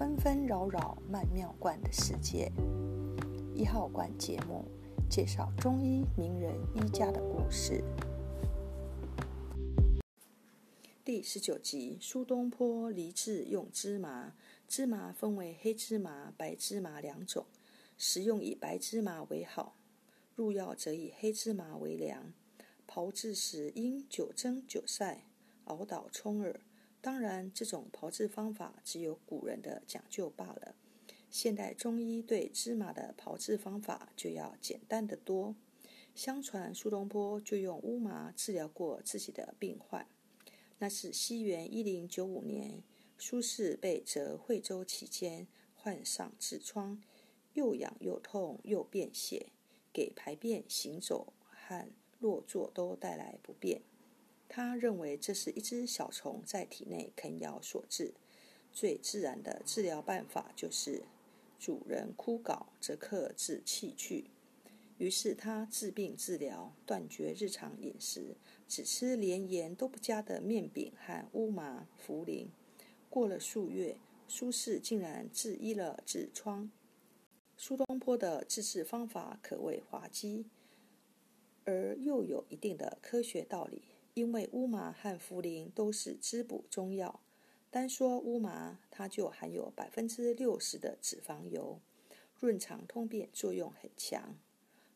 纷纷扰扰曼妙观的世界。一号馆节目介绍中医名人医家的故事。第十九集：苏东坡离治用芝麻。芝麻分为黑芝麻、白芝麻两种，食用以白芝麻为好，入药则以黑芝麻为良。炮制时应久蒸久晒，熬捣冲耳。当然，这种炮制方法只有古人的讲究罢了。现代中医对芝麻的炮制方法就要简单得多。相传苏东坡就用乌麻治疗过自己的病患。那是西元一零九五年，苏轼被谪惠州期间患上痔疮，又痒又痛又便血，给排便、行走和落座都带来不便。他认为这是一只小虫在体内啃咬所致。最自然的治疗办法就是主人枯槁，则克制气去。于是他治病治疗，断绝日常饮食，只吃连盐都不加的面饼和乌麻、茯苓。过了数月，苏轼竟然治医了痔疮。苏东坡的治治方法可谓滑稽，而又有一定的科学道理。因为乌麻和茯苓都是滋补中药，单说乌麻，它就含有百分之六十的脂肪油，润肠通便作用很强。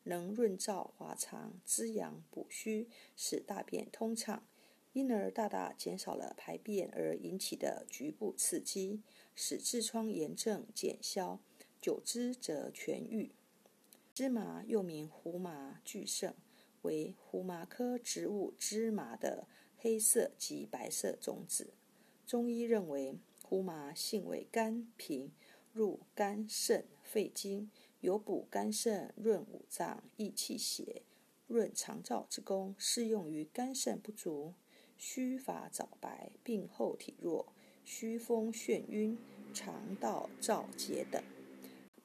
能润燥滑肠、滋阳补虚，使大便通畅，因而大大减少了排便而引起的局部刺激，使痔疮炎症减消，久之则痊愈。芝麻又名胡麻、巨盛，为胡麻科植物芝麻的黑色及白色种子。中医认为，胡麻性味甘平，入肝肾肺经。有补肝肾、润五脏、益气血、润肠燥之功，适用于肝肾不足、虚乏早白、病后体弱、虚风眩晕、肠道燥结等。《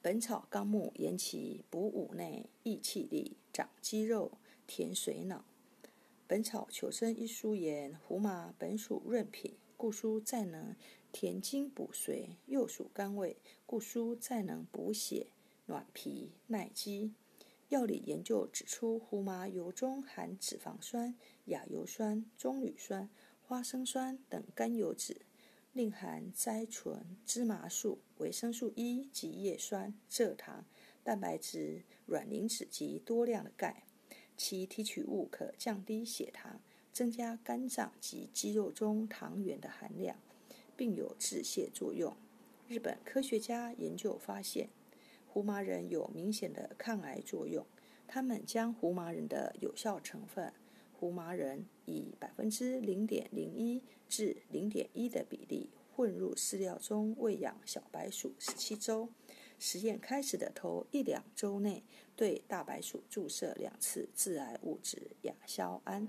本草纲目》言其补五内、益气力、长肌肉、填水脑。《本草求生》一书言：胡麻本属润品，故书再能填精补髓；又属甘味，故书再能补血。暖脾耐饥。药理研究指出，胡麻油中含脂肪酸、亚油酸、棕榈酸、花生酸等甘油脂，另含甾醇、芝麻素、维生素 E 及叶酸、蔗糖、蛋白质、卵磷脂及多量的钙。其提取物可降低血糖，增加肝脏及肌肉中糖原的含量，并有治泻作用。日本科学家研究发现。胡麻仁有明显的抗癌作用。他们将胡麻仁的有效成分胡麻仁以百分之零点零一至零点一的比例混入饲料中喂养小白鼠十七周。实验开始的头一两周内，对大白鼠注射两次致癌物质亚硝胺。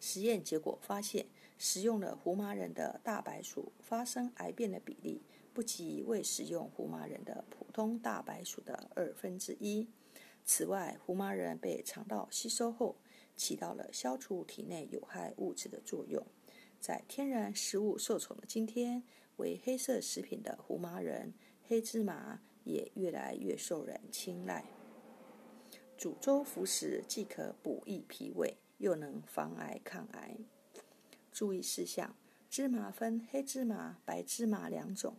实验结果发现，食用了胡麻仁的大白鼠发生癌变的比例。不及未使用胡麻仁的普通大白鼠的二分之一。此外，胡麻仁被肠道吸收后，起到了消除体内有害物质的作用。在天然食物受宠的今天，为黑色食品的胡麻仁、黑芝麻也越来越受人青睐。煮粥服食，既可补益脾胃，又能防癌抗癌。注意事项：芝麻分黑芝麻、白芝麻两种。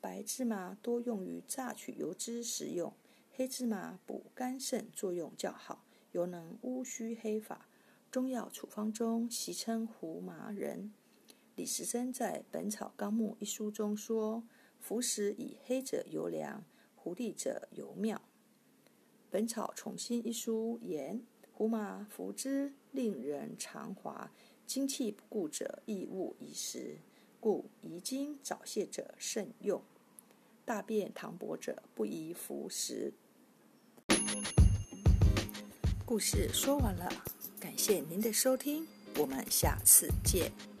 白芝麻多用于榨取油脂食用，黑芝麻补肝肾作用较好，尤能乌须黑发。中药处方中习称胡麻仁。李时珍在《本草纲目》一书中说：“服食以黑者尤良，胡地者尤妙。”《本草重新》一书言：“胡麻服之，令人肠滑，精气不固者亦勿宜食。”故遗精早泄者慎用，大便溏薄者不宜服食。故事说完了，感谢您的收听，我们下次见。